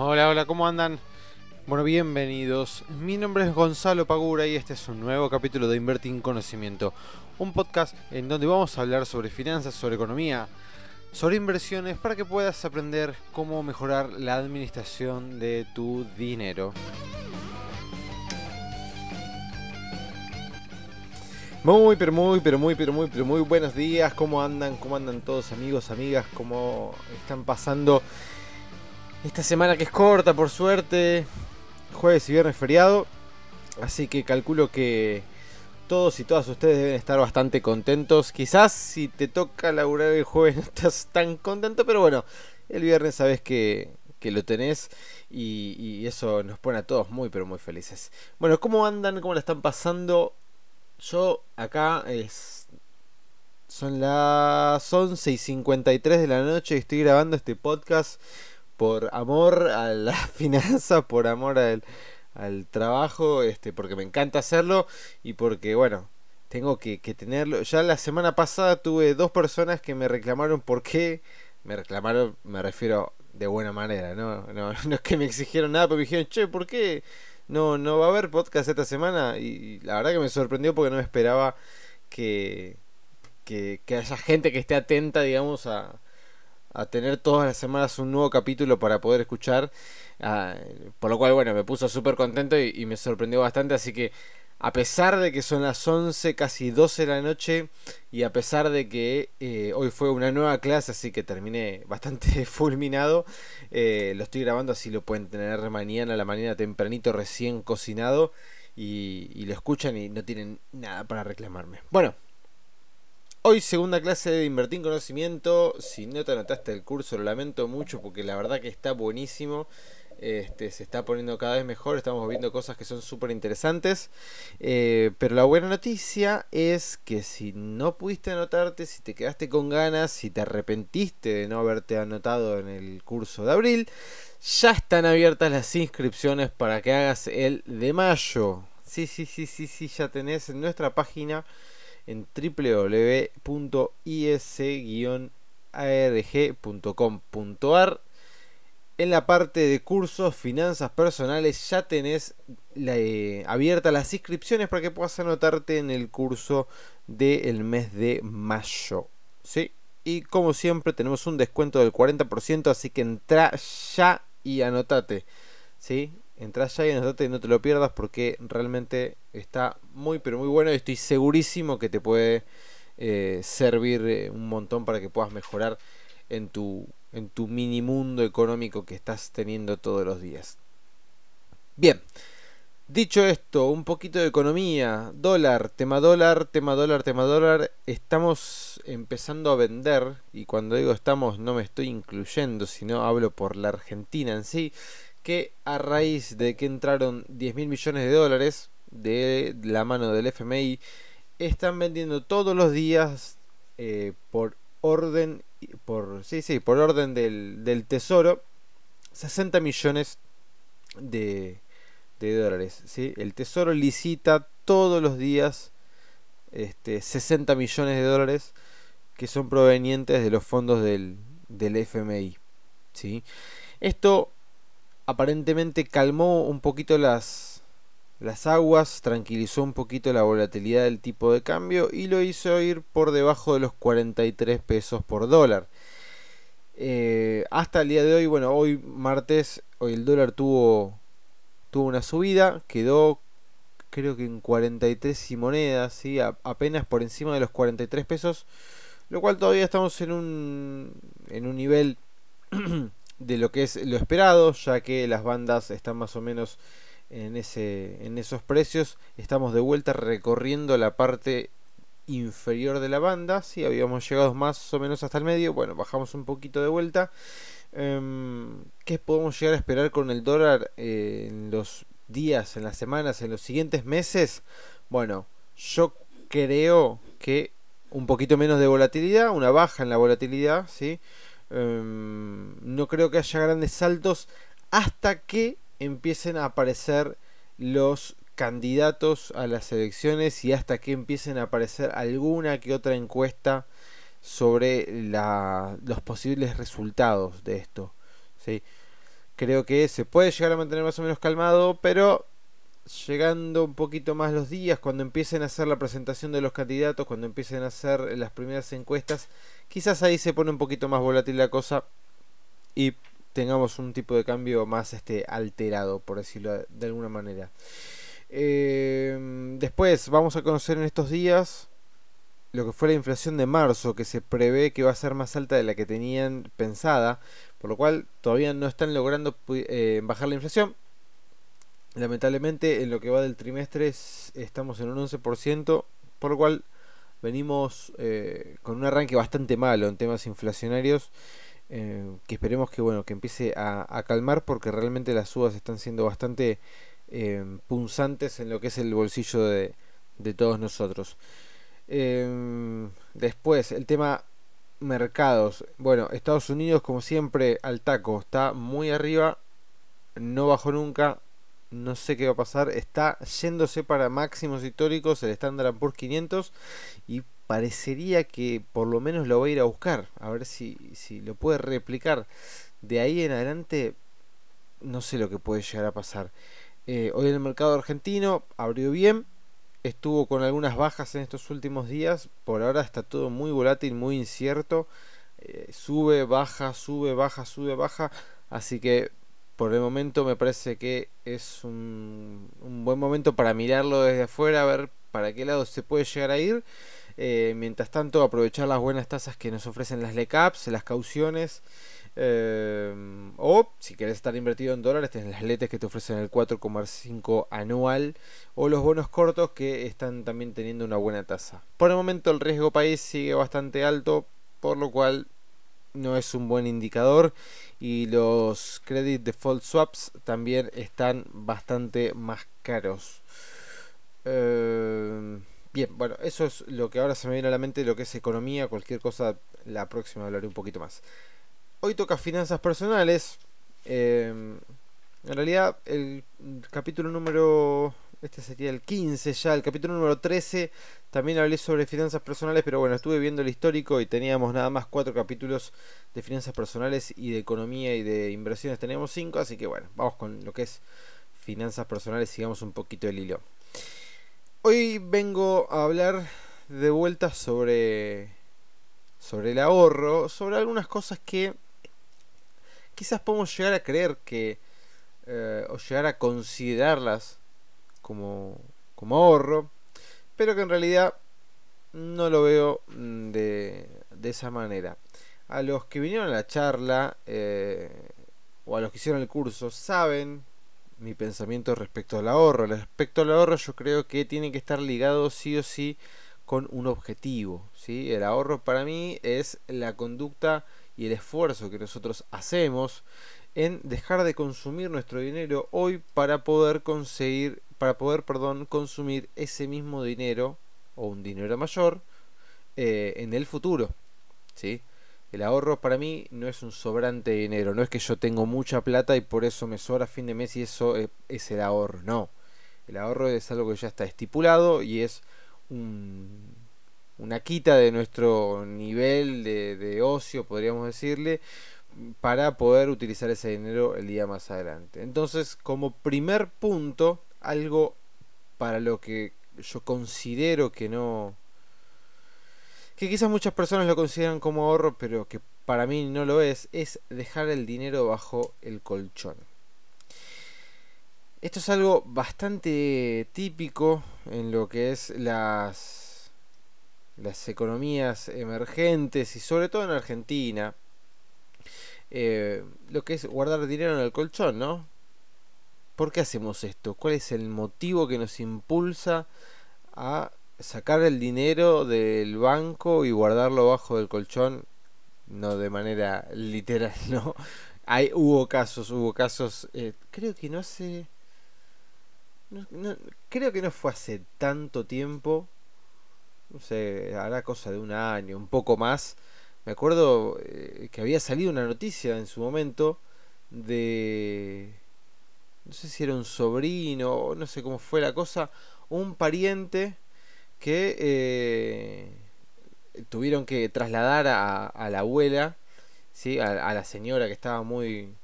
Hola, hola, ¿cómo andan? Bueno, bienvenidos. Mi nombre es Gonzalo Pagura y este es un nuevo capítulo de Invertir en Conocimiento, un podcast en donde vamos a hablar sobre finanzas, sobre economía, sobre inversiones para que puedas aprender cómo mejorar la administración de tu dinero. Muy, pero muy, pero muy, pero muy, pero muy buenos días. ¿Cómo andan? ¿Cómo andan todos amigos, amigas? ¿Cómo están pasando esta semana que es corta, por suerte? Jueves y viernes feriado. Así que calculo que todos y todas ustedes deben estar bastante contentos. Quizás si te toca laburar el jueves no estás tan contento, pero bueno, el viernes sabes que, que lo tenés y, y, eso nos pone a todos muy, pero muy felices. Bueno, ¿cómo andan? ¿Cómo la están pasando? Yo acá es... Son las 11 y 53 de la noche y estoy grabando este podcast por amor a la finanza, por amor al, al trabajo, este, porque me encanta hacerlo y porque, bueno, tengo que, que, tenerlo. Ya la semana pasada tuve dos personas que me reclamaron por qué. Me reclamaron, me refiero de buena manera, ¿no? No, es que me exigieron nada, pero me dijeron, che, ¿por qué? no, no va a haber podcast esta semana. Y, la verdad que me sorprendió porque no esperaba que, que, que haya gente que esté atenta, digamos, a, a tener todas las semanas un nuevo capítulo para poder escuchar. Uh, por lo cual, bueno, me puso súper contento y, me sorprendió bastante. Así que a pesar de que son las 11, casi 12 de la noche, y a pesar de que eh, hoy fue una nueva clase, así que terminé bastante fulminado, eh, lo estoy grabando así lo pueden tener mañana a la mañana tempranito recién cocinado, y, y lo escuchan y no tienen nada para reclamarme. Bueno, Hoy segunda clase de Invertir en Conocimiento. Si no te anotaste el curso, lo lamento mucho porque la verdad que está buenísimo. Este, se está poniendo cada vez mejor, estamos viendo cosas que son súper interesantes. Eh, pero la buena noticia es que si no pudiste anotarte, si te quedaste con ganas, si te arrepentiste de no haberte anotado en el curso de abril, ya están abiertas las inscripciones para que hagas el de mayo. Sí, sí, sí, sí, sí, ya tenés en nuestra página en www.is-arg.com.ar en la parte de cursos, finanzas personales, ya tenés eh, abiertas las inscripciones para que puedas anotarte en el curso del mes de mayo. ¿sí? Y como siempre tenemos un descuento del 40%, así que entra ya y anotate. ¿sí? Entra ya y anotate y no te lo pierdas porque realmente está muy pero muy bueno y estoy segurísimo que te puede eh, servir eh, un montón para que puedas mejorar en tu en tu mini mundo económico que estás teniendo todos los días. Bien, dicho esto, un poquito de economía, dólar, tema dólar, tema dólar, tema dólar, estamos empezando a vender, y cuando digo estamos no me estoy incluyendo, sino hablo por la Argentina en sí, que a raíz de que entraron 10 mil millones de dólares de la mano del FMI, están vendiendo todos los días eh, por orden por sí sí por orden del, del tesoro 60 millones de, de dólares ¿sí? el tesoro licita todos los días este 60 millones de dólares que son provenientes de los fondos del, del FMI ¿sí? esto aparentemente calmó un poquito las las aguas, tranquilizó un poquito la volatilidad del tipo de cambio y lo hizo ir por debajo de los 43 pesos por dólar. Eh, hasta el día de hoy, bueno, hoy martes, hoy el dólar tuvo, tuvo una subida, quedó creo que en 43 y monedas, ¿sí? apenas por encima de los 43 pesos, lo cual todavía estamos en un, en un nivel de lo que es lo esperado, ya que las bandas están más o menos en, ese, en esos precios. Estamos de vuelta recorriendo la parte inferior de la banda. Si habíamos llegado más o menos hasta el medio. Bueno, bajamos un poquito de vuelta. Um, ¿Qué podemos llegar a esperar con el dólar eh, en los días, en las semanas, en los siguientes meses? Bueno, yo creo que un poquito menos de volatilidad, una baja en la volatilidad, ¿sí? Um, no creo que haya grandes saltos hasta que empiecen a aparecer los candidatos a las elecciones y hasta que empiecen a aparecer alguna que otra encuesta sobre los posibles resultados de esto. ¿sí? creo que se puede llegar a mantener más o menos calmado, pero llegando un poquito más los días, cuando empiecen a hacer la presentación de los candidatos, cuando empiecen a hacer las primeras encuestas, quizás ahí se pone un poquito más volátil la cosa y tengamos un tipo de cambio más este alterado, por decirlo de alguna manera. Eh, después vamos a conocer en estos días lo que fue la inflación de marzo, que se prevé que va a ser más alta de la que tenían pensada, por lo cual todavía no están logrando eh, bajar la inflación. Lamentablemente en lo que va del trimestre estamos en un 11%, por lo cual venimos eh, con un arranque bastante malo en temas inflacionarios. Eh, que esperemos que bueno que empiece a, calmar porque realmente las subas están siendo bastante punzantes en lo que es el bolsillo de, de todos nosotros. Después, el tema mercados. Bueno, Estados Unidos, como siempre, al taco. Está muy arriba. No bajó nunca. No sé qué va a pasar. Está yéndose para máximos históricos el Standard Poor's 500. Y parecería que por lo menos lo va a ir a buscar. A ver si, si lo puede replicar. De ahí en adelante, no sé lo que puede llegar a pasar. Eh, hoy en el mercado argentino abrió bien estuvo con algunas bajas en estos últimos días. Por ahora está todo muy volátil, muy incierto. Eh, sube, baja, sube, baja, sube, baja. Así que por el momento me parece que es un, buen momento para mirarlo desde afuera, a ver para qué lado se puede llegar a ir. Eh, mientras tanto, aprovechar las buenas tasas que nos ofrecen las LECAPs, las cauciones. Em, o si quieres estar invertido en dólares, tienes las letes que te ofrecen el 4,5 anual o los bonos cortos que están también teniendo una buena tasa. Por el momento el riesgo país sigue bastante alto, por lo cual no es un buen indicador y los credit default swaps también están bastante más caros. Em, bien, bueno, eso es lo que ahora se me viene a la mente, lo que es economía, cualquier cosa, la próxima hablaré un poquito más. Hoy toca finanzas personales. Em, en realidad, el capítulo número. Este sería el 15 ya. El capítulo número 13 también hablé sobre finanzas personales. Pero bueno, estuve viendo el histórico y teníamos nada más cuatro capítulos de finanzas personales y de economía y de inversiones. Teníamos cinco. Así que bueno, vamos con lo que es finanzas personales. Sigamos un poquito el hilo. Hoy vengo a hablar de vuelta sobre. Sobre el ahorro. Sobre algunas cosas que quizás podemos llegar a creer que eh, o llegar a considerarlas como, como ahorro, pero que en realidad no lo veo mm, de, de esa manera. A los que vinieron a la charla eh, o a los que hicieron el curso saben mi pensamiento respecto al ahorro. Respecto al ahorro yo creo que tiene que estar ligado sí o sí con un objetivo. ¿sí? El ahorro para mí es la conducta y el esfuerzo que nosotros hacemos en dejar de consumir nuestro dinero hoy para poder conseguir para poder perdón consumir ese mismo dinero o un dinero mayor eh, en el futuro ¿sí? el ahorro para mí no es un sobrante de dinero no es que yo tengo mucha plata y por eso me sobra a fin de mes y eso es, es el ahorro no el ahorro es algo que ya está estipulado y es un, una quita de nuestro nivel de, ocio, podríamos decirle, para poder utilizar ese dinero el día más adelante. Entonces, como primer punto, algo para lo que yo considero que no... que quizás muchas personas lo consideran como ahorro, pero que para mí no lo es, es dejar el dinero bajo el colchón. Esto es algo bastante típico en lo que es las las economías emergentes y sobre todo en Argentina, eh, lo que es guardar dinero en el colchón, ¿no? ¿Por qué hacemos esto? ¿Cuál es el motivo que nos impulsa a sacar el dinero del banco y guardarlo bajo del colchón? No de manera literal, ¿no? Hay, hubo casos, hubo casos, eh, creo que no hace... creo que no fue hace tanto tiempo no sé, hará cosa de un año, un poco más. Me acuerdo eh, que había salido una noticia en su momento de... No sé si era un sobrino, no sé cómo fue la cosa, un pariente que eh, tuvieron que trasladar a, la abuela, ¿sí? A, a, la señora que estaba muy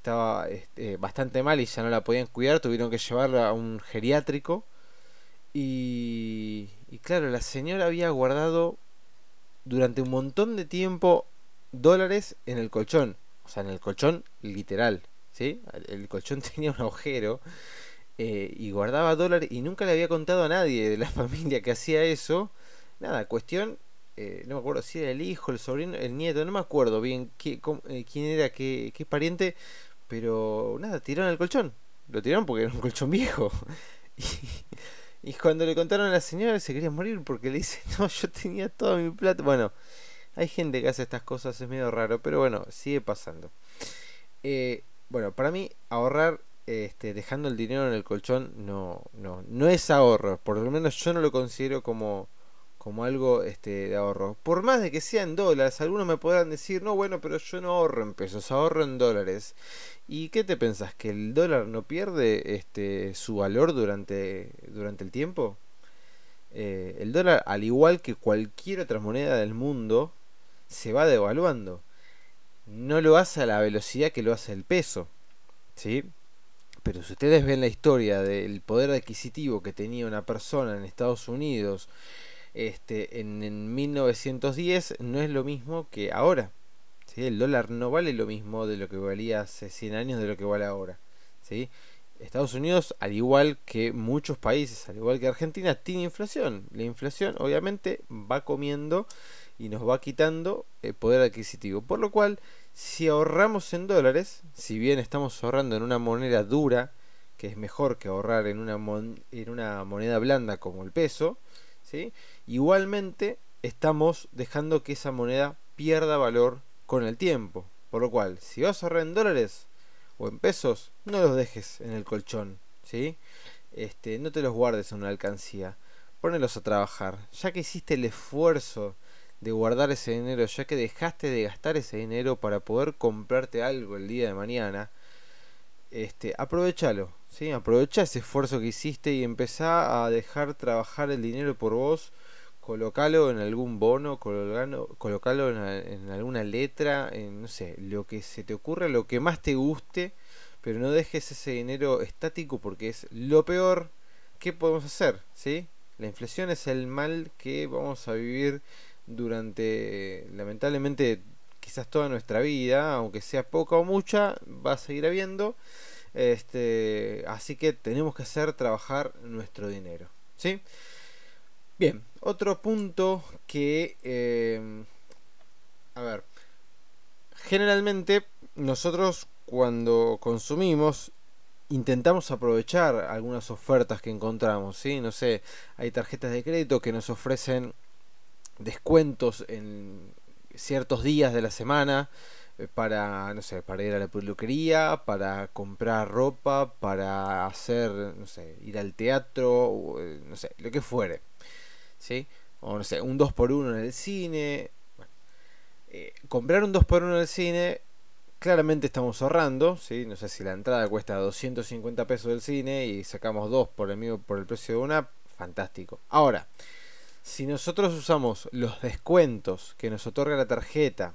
estaba este, bastante mal y ya no la podían cuidar, tuvieron que llevarla a un geriátrico. Y, y claro, la señora había guardado durante un montón de tiempo dólares en el colchón. O sea, en el colchón literal. ¿Sí? El colchón tenía un agujero eh, y guardaba dólares y nunca le había contado a nadie de la familia que hacía eso. Nada, cuestión, eh, no me acuerdo si era el hijo, el sobrino, el nieto, no me acuerdo bien qué, eh, quién era, qué, qué pariente, pero nada, tiraron el colchón. Lo tiraron porque era un colchón viejo. y, cuando le contaron a la señora se quería morir porque le dice, no, yo tenía todo mi plata. Bueno, hay gente que hace estas cosas, es medio raro, pero bueno, sigue pasando. Bueno, para mí ahorrar este, dejando el dinero en el colchón no, no, no es ahorro. Por lo menos yo no lo considero como, como algo este, de ahorro. Por más de que sean dólares, algunos me podrán decir, no, bueno, pero yo no ahorro en pesos, ahorro en dólares. ¿Y qué te pensás? ¿Que el dólar no pierde este, su valor durante, durante el tiempo? Eh, el dólar, al igual que cualquier otra moneda del mundo, se va devaluando. No lo hace a la velocidad que lo hace el peso. ¿Sí? Pero si ustedes ven la historia del poder adquisitivo que tenía una persona en Estados Unidos este, en, 1910, no es lo mismo que ahora. ¿sí? El dólar no vale lo mismo de lo que valía hace 100 años de lo que vale ahora. ¿sí? Estados Unidos, al igual que muchos países, al igual que Argentina, tiene inflación. La inflación obviamente va comiendo y nos va quitando el poder adquisitivo. Por lo cual, si ahorramos en dólares, si bien estamos ahorrando en una moneda dura, que es mejor que ahorrar en una, moneda blanda como el peso, ¿sí? igualmente estamos dejando que esa moneda pierda valor con el tiempo. Por lo cual, si vas a ahorrar en dólares o en pesos, no los dejes en el colchón, ¿sí? Este, no te los guardes en una alcancía, ponelos a trabajar. Ya que hiciste el esfuerzo de guardar ese dinero, ya que dejaste de gastar ese dinero para poder comprarte algo el día de mañana, este, aprovechalo, ¿sí? aprovecha ese esfuerzo que hiciste y empezá a dejar trabajar el dinero por vos, colocalo en algún bono, colocalo, en, alguna letra, en no sé, lo que se te ocurra, lo que más te guste, pero no dejes ese dinero estático porque es lo peor que podemos hacer, ¿sí? La inflación es el mal que vamos a vivir durante, lamentablemente, quizás toda nuestra vida, aunque sea poca o mucha, va a seguir habiendo. Este, así que tenemos que hacer trabajar nuestro dinero. ¿sí? Bien, otro punto que... Eh, a ver, generalmente nosotros cuando consumimos intentamos aprovechar algunas ofertas que encontramos, ¿sí? No sé, hay tarjetas de crédito que nos ofrecen descuentos en ciertos días de la semana eh, para, no sé, para ir a la peluquería, para comprar ropa, para hacer, no sé, ir al teatro, eh, no sé, lo que fuere. ¿Sí? O no sé, un 2x1 en el cine. Eh, comprar un 2x1 en el cine, claramente estamos ahorrando, ¿sí? No sé si la entrada cuesta 250 pesos del cine y sacamos dos por el, mismo, por el precio de una, fantástico. Ahora, si nosotros usamos los descuentos que nos otorga la tarjeta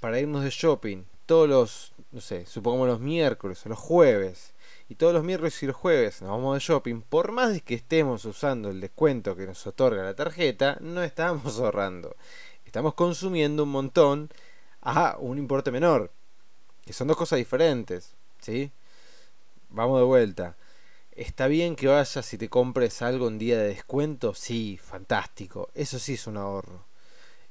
para irnos de shopping todos los, no sé, supongamos los miércoles o los jueves, y todos los miércoles y los jueves nos vamos de shopping, por más que estemos usando el descuento que nos otorga la tarjeta, no estamos ahorrando. Estamos consumiendo un montón a un importe menor, que son dos cosas diferentes, ¿sí? Vamos de vuelta. ¿Está bien que vayas y te compres algo en día de descuento? Sí, fantástico. Eso sí es un ahorro.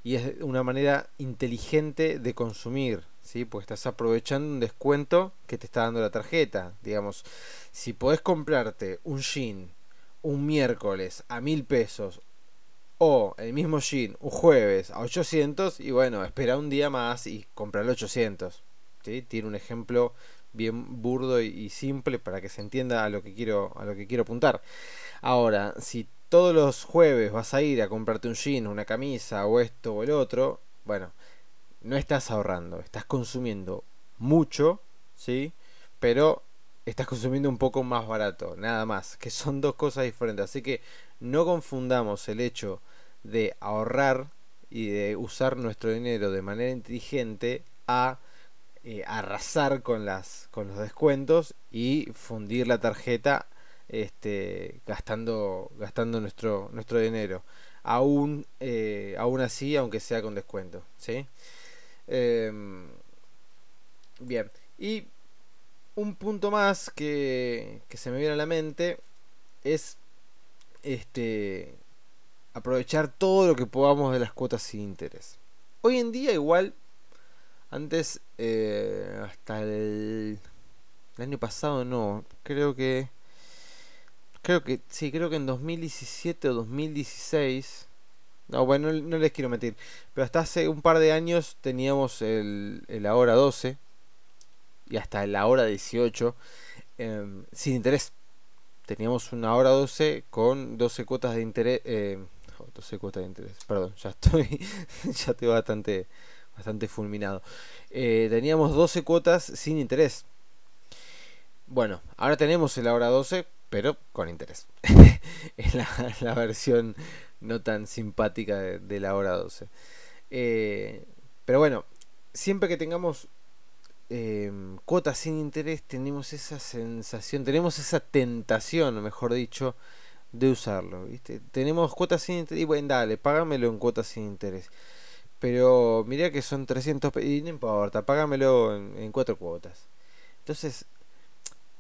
Y es una manera inteligente de consumir, ¿sí? Porque estás aprovechando un descuento que te está dando la tarjeta. Digamos, si podés comprarte un jean un miércoles a mil pesos o el mismo jean un jueves a 800 y bueno, espera un día más y comprar 800. ¿sí? Tiene un ejemplo bien burdo y, simple para que se entienda a lo que quiero a lo que quiero apuntar. Ahora, si todos los jueves vas a ir a comprarte un jean, una camisa o esto o el otro, bueno, no estás ahorrando, estás consumiendo mucho, ¿sí? Pero estás consumiendo un poco más barato, nada más, que son dos cosas diferentes. Así que no confundamos el hecho de ahorrar y de usar nuestro dinero de manera inteligente a eh, arrasar con, las, con los descuentos y fundir la tarjeta este, gastando, gastando nuestro, nuestro dinero. Aún, eh, aún así, aunque sea con descuento. ¿sí? Em, bien, y un punto más que, que se me viene a la mente es este aprovechar todo lo que podamos de las cuotas sin interés. Hoy en día igual, antes, eh, hasta el, el, año pasado no, creo que, creo que, sí, creo que en 2017 o 2016, no, bueno, no, les quiero mentir, pero hasta hace un par de años teníamos el, el hora 12 y hasta la hora 18 em, sin interés. Teníamos una hora 12 con 12 cuotas de interés. Eh, 12 cuotas de interés. Perdón, ya estoy, ya estoy bastante, bastante fulminado. Eh, teníamos 12 cuotas sin interés. Bueno, ahora tenemos el hora 12, pero con interés. es la, versión no tan simpática de, la hora 12. Eh, pero bueno, siempre que tengamos Em, cuotas sin interés tenemos esa sensación, tenemos esa tentación, mejor dicho, de usarlo. ¿viste? Tenemos cuotas sin interés y bueno, dale, págamelo en cuotas sin interés. Pero mira que son 300 y no importa, págamelo en, en cuatro cuotas. Entonces,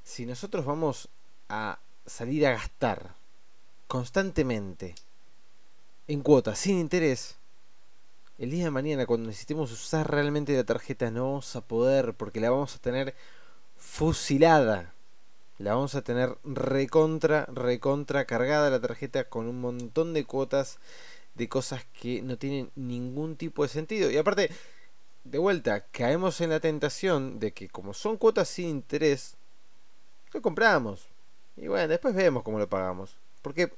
si nosotros vamos a salir a gastar constantemente en cuotas sin interés, el día de mañana cuando necesitemos usar realmente la tarjeta no vamos a poder porque la vamos a tener fusilada. La vamos a tener recontra, recontra cargada la tarjeta con un montón de cuotas de cosas que no tienen ningún tipo de sentido. Y aparte, de vuelta, caemos en la tentación de que como son cuotas sin interés, lo compramos. Y bueno, después vemos cómo lo pagamos. Porque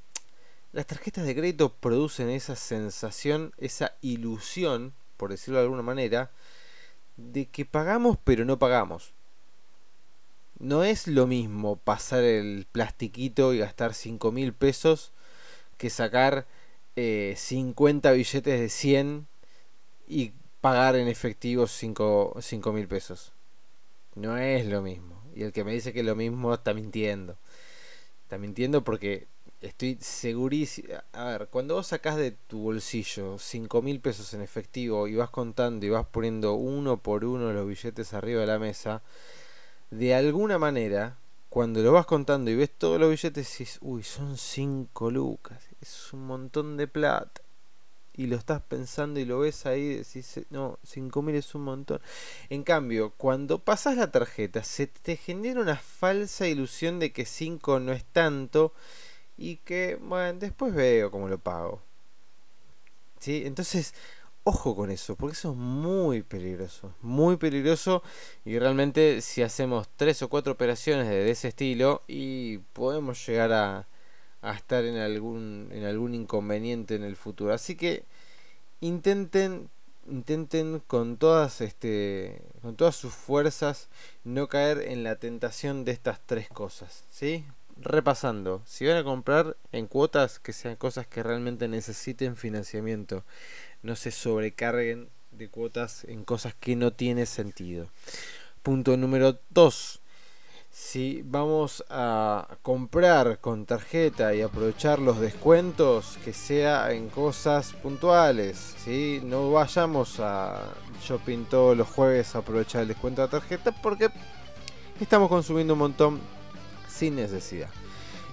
las tarjetas de crédito producen esa sensación, esa ilusión, por decirlo de alguna manera, de que pagamos pero no pagamos. No es lo mismo pasar el plastiquito y gastar 5 mil pesos que sacar 50 eh, billetes de 100 y pagar en efectivo 5 mil pesos. No es lo mismo. Y el que me dice que es lo mismo está mintiendo. Está mintiendo porque estoy segurísimo. A ver, cuando vos sacás de tu bolsillo 5 mil pesos en efectivo y vas contando y vas poniendo uno por uno los billetes arriba de la mesa, de alguna manera, cuando lo vas contando y ves todos los billetes, dices, uy, son 5 lucas, es un montón de plata. Y lo estás pensando y lo ves ahí decís, no, 5 mil es un montón. En cambio, cuando pasas la tarjeta, se te genera una falsa ilusión de que 5 no es tanto y que, bueno, después veo cómo lo pago. ¿Sí? Entonces, ojo con eso, porque eso es muy peligroso, muy peligroso y realmente si hacemos tres o cuatro operaciones de ese estilo y podemos llegar a, a estar en algún, en algún inconveniente en el futuro. Así que intenten intenten con todas este con todas sus fuerzas no caer en la tentación de estas tres cosas, ¿sí? repasando, si van a comprar en cuotas que sean cosas que realmente necesiten financiamiento, no se sobrecarguen de cuotas en cosas que no tienen sentido. Punto número 2. Si vamos a comprar con tarjeta y aprovechar los descuentos, que sea en cosas puntuales. ¿sí? No vayamos a shopping todos los jueves a aprovechar el descuento de tarjeta porque estamos consumiendo un montón sin necesidad.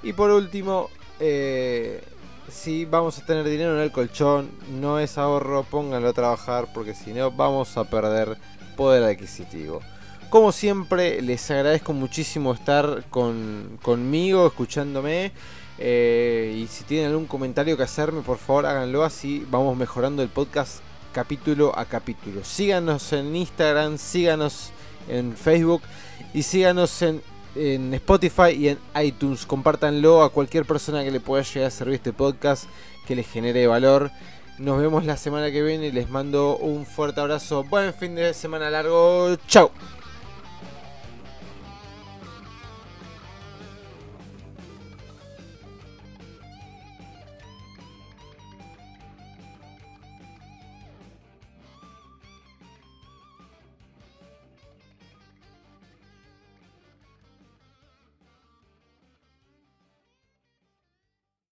Y por último, eh, si vamos a tener dinero en el colchón, no es ahorro, pónganlo a trabajar porque si no vamos a perder poder adquisitivo. Como siempre, les agradezco muchísimo estar con, conmigo, escuchándome. Eh, y si tienen algún comentario que hacerme, por favor háganlo así. Vamos mejorando el podcast capítulo a capítulo. Síganos en Instagram, síganos en Facebook y síganos en en Spotify y en iTunes. Compártanlo a cualquier persona que le pueda llegar a servir este podcast, que les genere valor. Nos vemos la semana que viene y les mando un fuerte abrazo. Buen fin de semana largo. Chao.